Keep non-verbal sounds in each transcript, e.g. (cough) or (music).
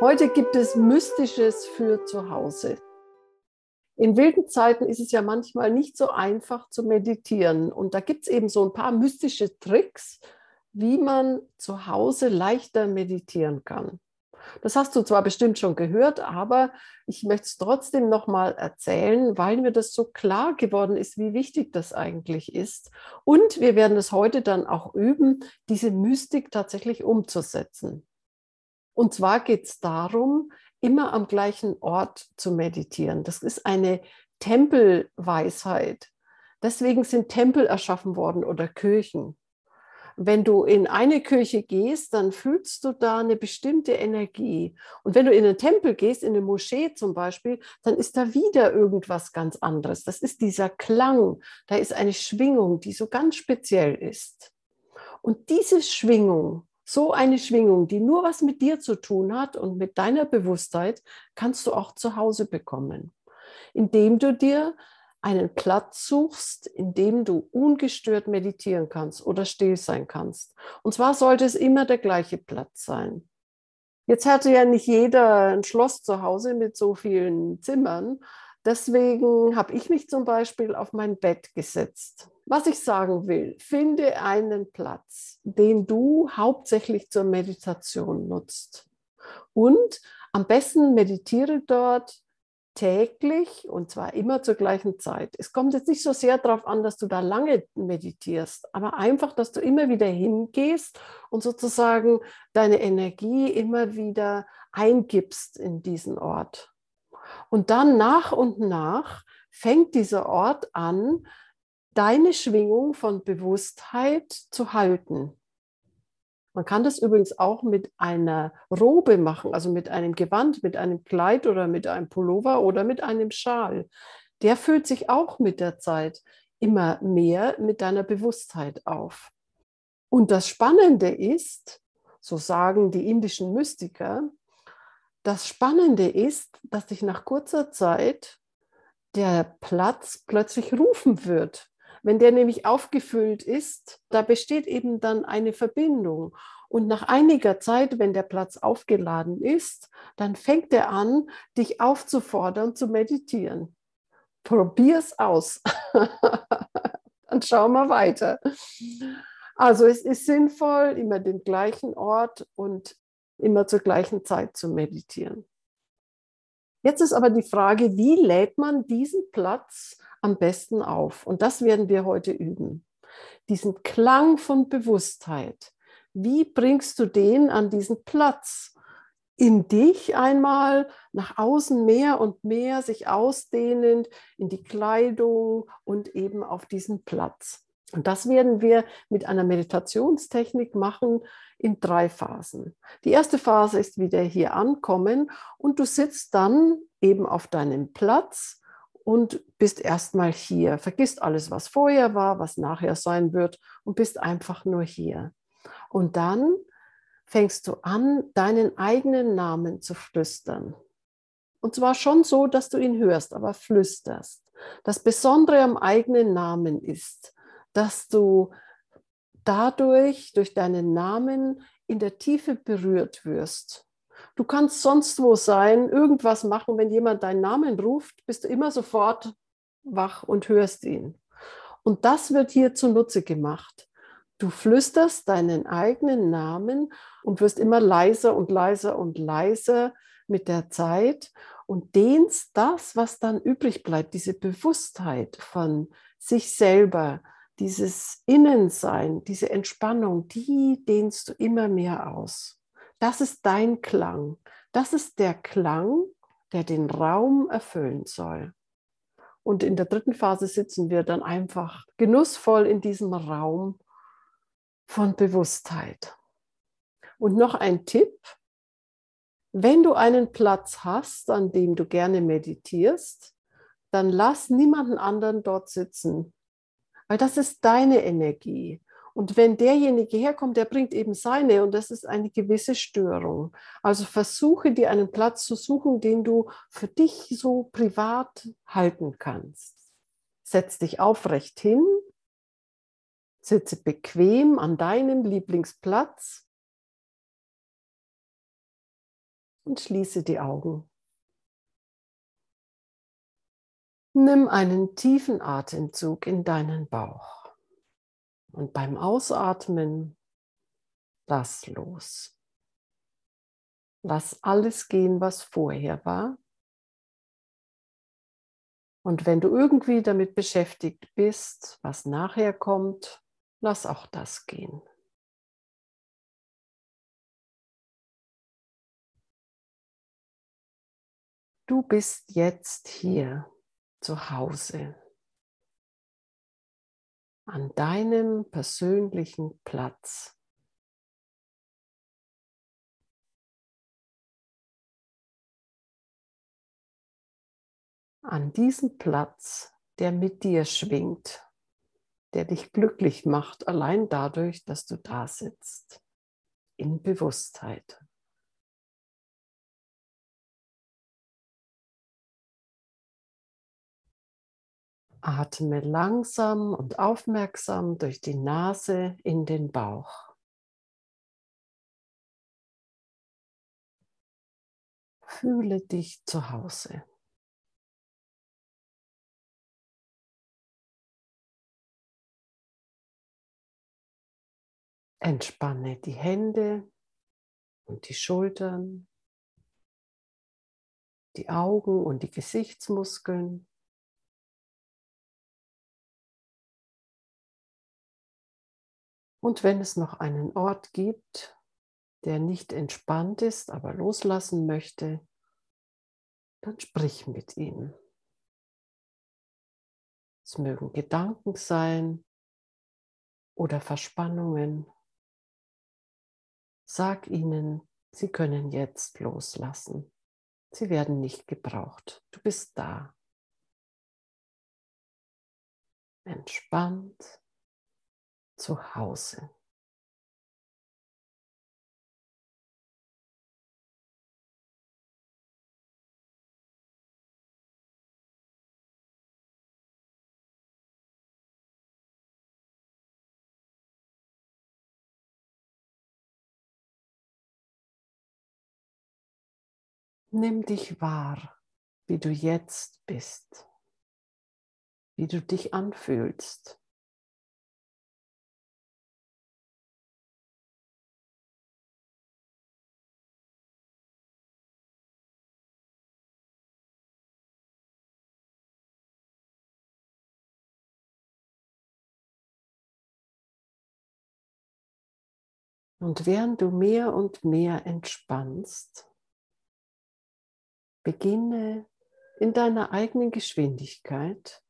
Heute gibt es Mystisches für zu Hause. In wilden Zeiten ist es ja manchmal nicht so einfach zu meditieren. Und da gibt es eben so ein paar mystische Tricks, wie man zu Hause leichter meditieren kann. Das hast du zwar bestimmt schon gehört, aber ich möchte es trotzdem nochmal erzählen, weil mir das so klar geworden ist, wie wichtig das eigentlich ist. Und wir werden es heute dann auch üben, diese Mystik tatsächlich umzusetzen. Und zwar geht es darum, immer am gleichen Ort zu meditieren. Das ist eine Tempelweisheit. Deswegen sind Tempel erschaffen worden oder Kirchen. Wenn du in eine Kirche gehst, dann fühlst du da eine bestimmte Energie. Und wenn du in einen Tempel gehst, in eine Moschee zum Beispiel, dann ist da wieder irgendwas ganz anderes. Das ist dieser Klang. Da ist eine Schwingung, die so ganz speziell ist. Und diese Schwingung, so eine Schwingung, die nur was mit dir zu tun hat und mit deiner Bewusstheit, kannst du auch zu Hause bekommen, indem du dir einen Platz suchst, in dem du ungestört meditieren kannst oder still sein kannst. Und zwar sollte es immer der gleiche Platz sein. Jetzt hatte ja nicht jeder ein Schloss zu Hause mit so vielen Zimmern. Deswegen habe ich mich zum Beispiel auf mein Bett gesetzt. Was ich sagen will, finde einen Platz, den du hauptsächlich zur Meditation nutzt. Und am besten meditiere dort täglich und zwar immer zur gleichen Zeit. Es kommt jetzt nicht so sehr darauf an, dass du da lange meditierst, aber einfach, dass du immer wieder hingehst und sozusagen deine Energie immer wieder eingibst in diesen Ort. Und dann nach und nach fängt dieser Ort an, deine Schwingung von Bewusstheit zu halten. Man kann das übrigens auch mit einer Robe machen, also mit einem Gewand, mit einem Kleid oder mit einem Pullover oder mit einem Schal. Der füllt sich auch mit der Zeit immer mehr mit deiner Bewusstheit auf. Und das Spannende ist, so sagen die indischen Mystiker, das Spannende ist, dass sich nach kurzer Zeit der Platz plötzlich rufen wird. Wenn der nämlich aufgefüllt ist, da besteht eben dann eine Verbindung. Und nach einiger Zeit, wenn der Platz aufgeladen ist, dann fängt er an, dich aufzufordern zu meditieren. Probier es aus. (laughs) dann schauen wir weiter. Also es ist sinnvoll, immer den gleichen Ort und immer zur gleichen Zeit zu meditieren. Jetzt ist aber die Frage, wie lädt man diesen Platz am besten auf? Und das werden wir heute üben. Diesen Klang von Bewusstheit. Wie bringst du den an diesen Platz? In dich einmal, nach außen mehr und mehr, sich ausdehnend, in die Kleidung und eben auf diesen Platz. Und das werden wir mit einer Meditationstechnik machen in drei Phasen. Die erste Phase ist wieder hier ankommen und du sitzt dann eben auf deinem Platz und bist erstmal hier. Vergisst alles, was vorher war, was nachher sein wird und bist einfach nur hier. Und dann fängst du an, deinen eigenen Namen zu flüstern. Und zwar schon so, dass du ihn hörst, aber flüsterst. Das Besondere am eigenen Namen ist, dass du dadurch, durch deinen Namen, in der Tiefe berührt wirst. Du kannst sonst wo sein, irgendwas machen. Wenn jemand deinen Namen ruft, bist du immer sofort wach und hörst ihn. Und das wird hier zunutze gemacht. Du flüsterst deinen eigenen Namen und wirst immer leiser und leiser und leiser mit der Zeit und dehnst das, was dann übrig bleibt, diese Bewusstheit von sich selber, dieses Innensein, diese Entspannung, die dehnst du immer mehr aus. Das ist dein Klang. Das ist der Klang, der den Raum erfüllen soll. Und in der dritten Phase sitzen wir dann einfach genussvoll in diesem Raum von Bewusstheit. Und noch ein Tipp, wenn du einen Platz hast, an dem du gerne meditierst, dann lass niemanden anderen dort sitzen weil das ist deine Energie. Und wenn derjenige herkommt, der bringt eben seine und das ist eine gewisse Störung. Also versuche dir einen Platz zu suchen, den du für dich so privat halten kannst. Setz dich aufrecht hin, sitze bequem an deinem Lieblingsplatz und schließe die Augen. Nimm einen tiefen Atemzug in deinen Bauch und beim Ausatmen lass los. Lass alles gehen, was vorher war. Und wenn du irgendwie damit beschäftigt bist, was nachher kommt, lass auch das gehen. Du bist jetzt hier zu Hause, an deinem persönlichen Platz. An diesem Platz, der mit dir schwingt, der dich glücklich macht, allein dadurch, dass du da sitzt, in Bewusstheit. Atme langsam und aufmerksam durch die Nase in den Bauch. Fühle dich zu Hause. Entspanne die Hände und die Schultern, die Augen und die Gesichtsmuskeln. Und wenn es noch einen Ort gibt, der nicht entspannt ist, aber loslassen möchte, dann sprich mit ihm. Es mögen Gedanken sein oder Verspannungen. Sag ihnen, sie können jetzt loslassen. Sie werden nicht gebraucht. Du bist da. Entspannt zu Hause. Nimm dich wahr, wie du jetzt bist, wie du dich anfühlst. Und während du mehr und mehr entspannst, beginne in deiner eigenen Geschwindigkeit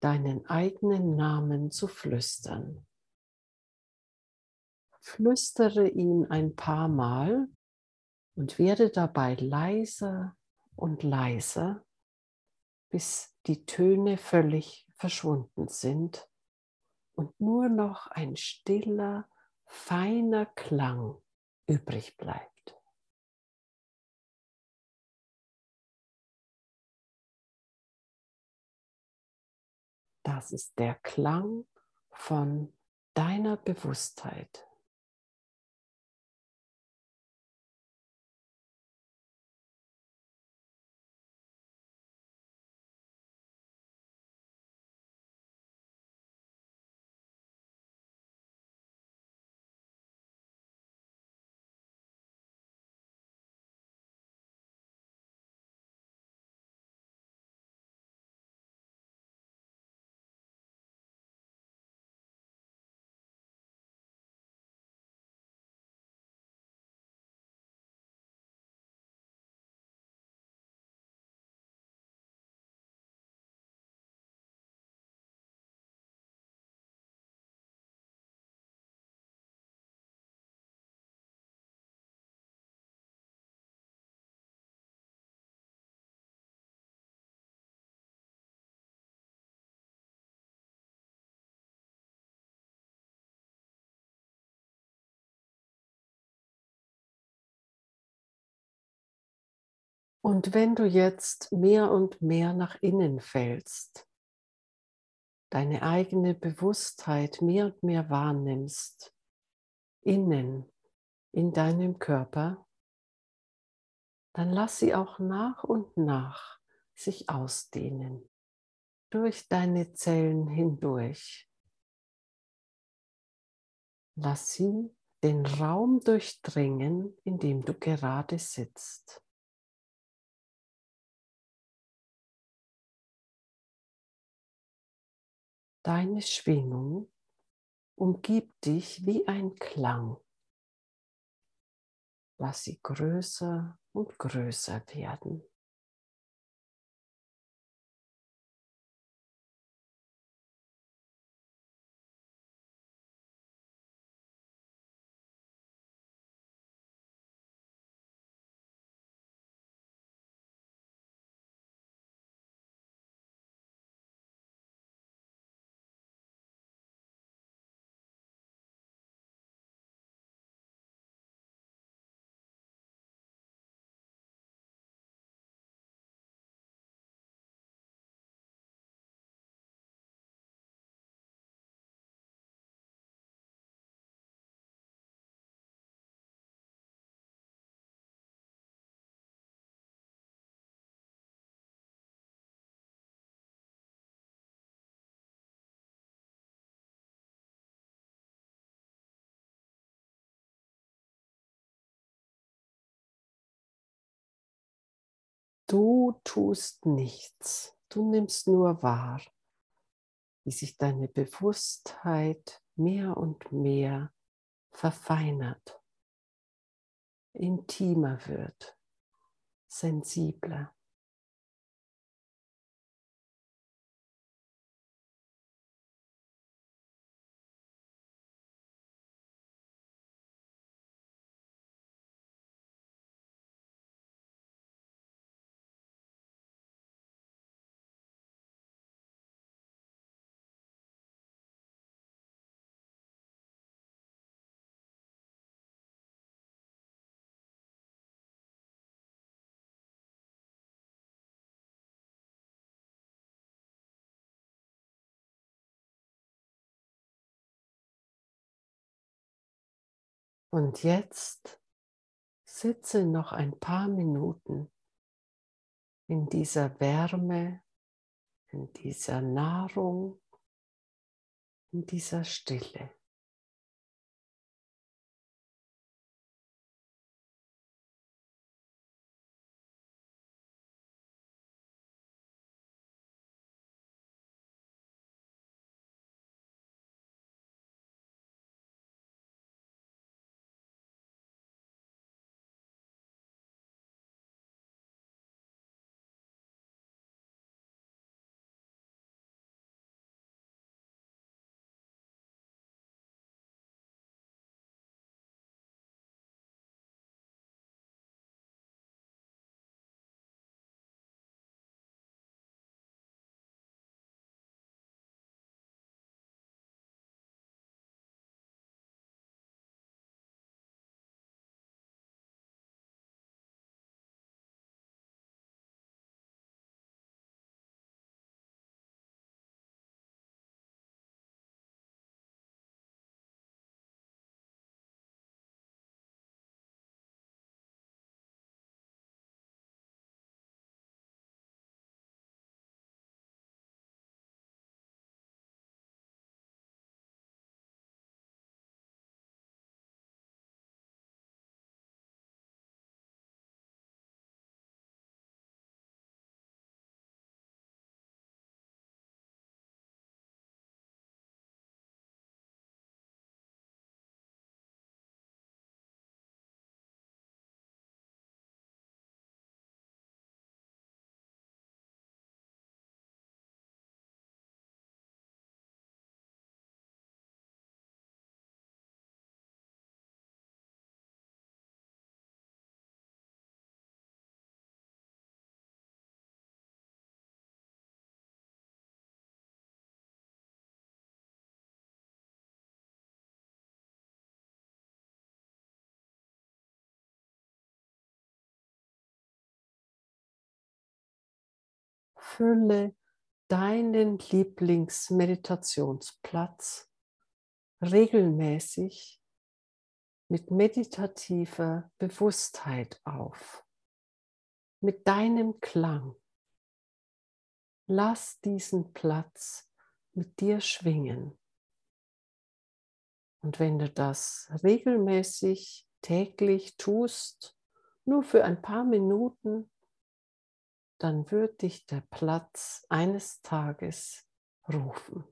deinen eigenen Namen zu flüstern. Flüstere ihn ein paar Mal und werde dabei leiser und leiser, bis die Töne völlig verschwunden sind und nur noch ein stiller, feiner Klang übrig bleibt. Das ist der Klang von deiner Bewusstheit. Und wenn du jetzt mehr und mehr nach innen fällst, deine eigene Bewusstheit mehr und mehr wahrnimmst, innen in deinem Körper, dann lass sie auch nach und nach sich ausdehnen durch deine Zellen hindurch. Lass sie den Raum durchdringen, in dem du gerade sitzt. Deine Schwingung umgibt dich wie ein Klang. Lass sie größer und größer werden. Du tust nichts, du nimmst nur wahr, wie sich deine Bewusstheit mehr und mehr verfeinert, intimer wird, sensibler. Und jetzt sitze noch ein paar Minuten in dieser Wärme, in dieser Nahrung, in dieser Stille. Fülle deinen Lieblingsmeditationsplatz regelmäßig mit meditativer Bewusstheit auf. mit deinem Klang. Lass diesen Platz mit dir schwingen. Und wenn du das regelmäßig täglich tust, nur für ein paar Minuten, dann wird dich der Platz eines Tages rufen.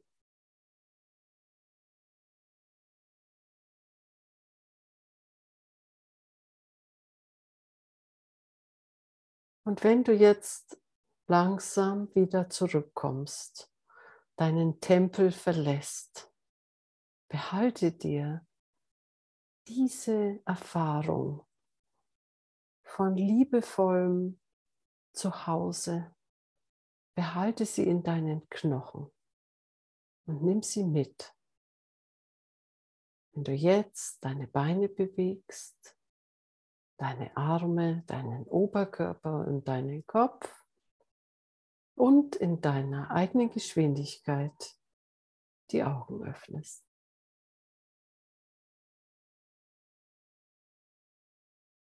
Und wenn du jetzt langsam wieder zurückkommst, deinen Tempel verlässt, behalte dir diese Erfahrung von liebevollem Zuhause, behalte sie in deinen Knochen und nimm sie mit. Wenn du jetzt deine Beine bewegst, deine Arme, deinen Oberkörper und deinen Kopf und in deiner eigenen Geschwindigkeit die Augen öffnest.